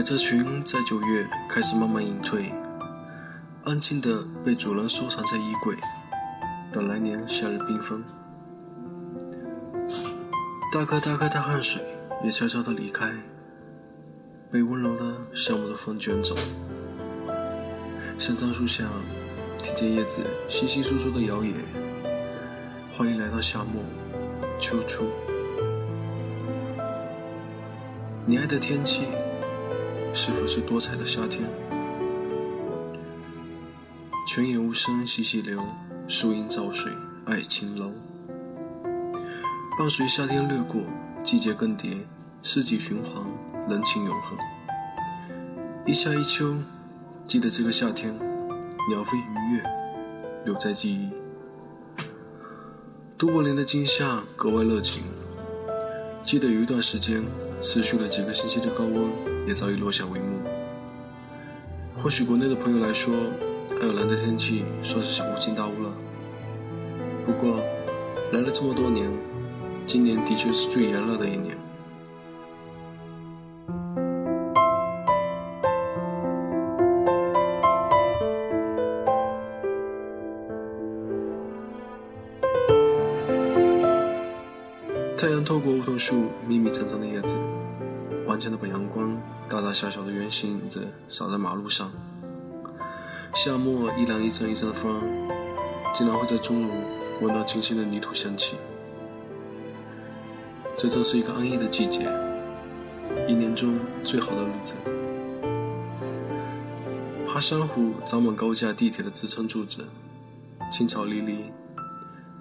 百褶裙在九月开始慢慢隐退，安静的被主人收藏在衣柜，等来年夏日缤纷。大颗大颗的汗水也悄悄的离开，被温柔的向我的风卷走。香樟树下，听见叶子稀稀疏疏的摇曳。欢迎来到夏末，秋初。你爱的天气，是否是多彩的夏天？泉眼无声细细流，树阴照水爱晴楼。伴随夏天掠过，季节更迭，四季循环，人情永恒。一夏一秋，记得这个夏天，鸟飞鱼跃，留在记忆。都柏林的今夏格外热情，记得有一段时间，持续了几个星期的高温也早已落下帷幕。或许国内的朋友来说，爱尔兰的天气算是小巫见大巫了。不过，来了这么多年。今年的确是最炎热的一年。太阳透过梧桐树密密层层的叶子，顽强的把阳光大大小小的圆形影子洒在马路上。夏末一凉一阵一阵的风，竟然会在中午闻到清新的泥土香气。这正是一个安逸的季节，一年中最好的日子。爬山虎长满高架地铁的支撑柱子，青草离离，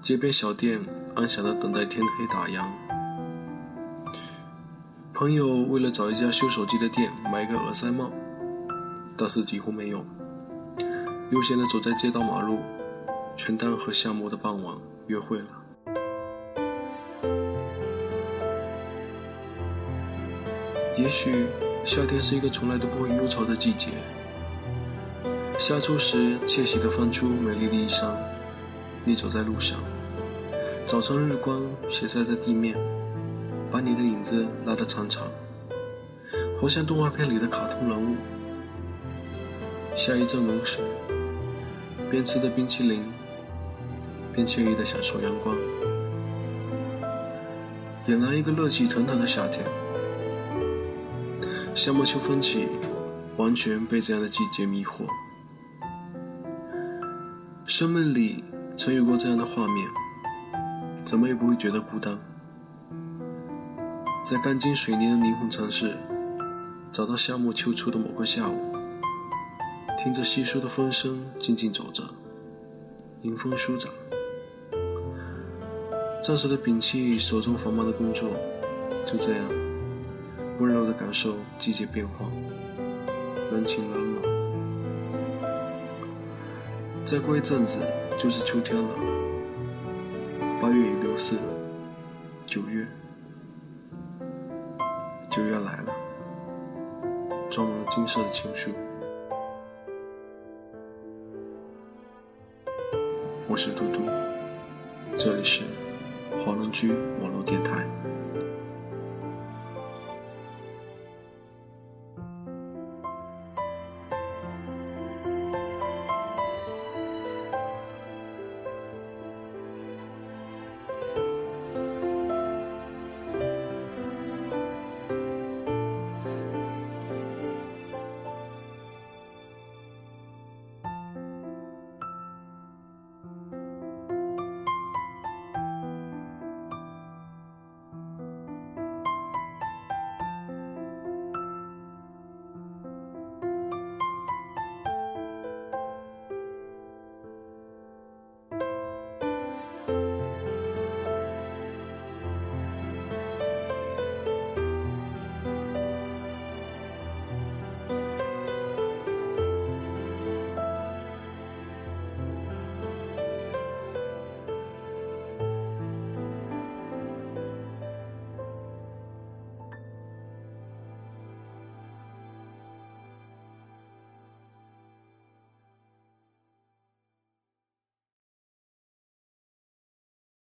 街边小店安详的等待天黑打烊。朋友为了找一家修手机的店买个耳塞帽，但是几乎没有。悠闲的走在街道马路，全当和夏末的傍晚约会了。也许夏天是一个从来都不会忧愁的季节。夏初时，窃喜地翻出美丽的衣裳，你走在路上，早晨日光斜晒在地面，把你的影子拉得长长，活像动画片里的卡通人物。下一阵风时，边吃着冰淇淋，边惬意地享受阳光，俨然一个热气腾腾的夏天。夏末秋风起，完全被这样的季节迷惑。生命里曾有过这样的画面，怎么也不会觉得孤单。在钢筋水泥的霓虹城市，找到夏末秋初的某个下午，听着稀疏的风声，静静走着，迎风舒展，暂时的摒弃手中繁忙的工作，就这样。温柔的感受季节变化，人情冷暖。再过一阵子就是秋天了，八月已流逝，九月，九月来了，装满了金色的情书。我是嘟嘟，这里是华龙居网络电台。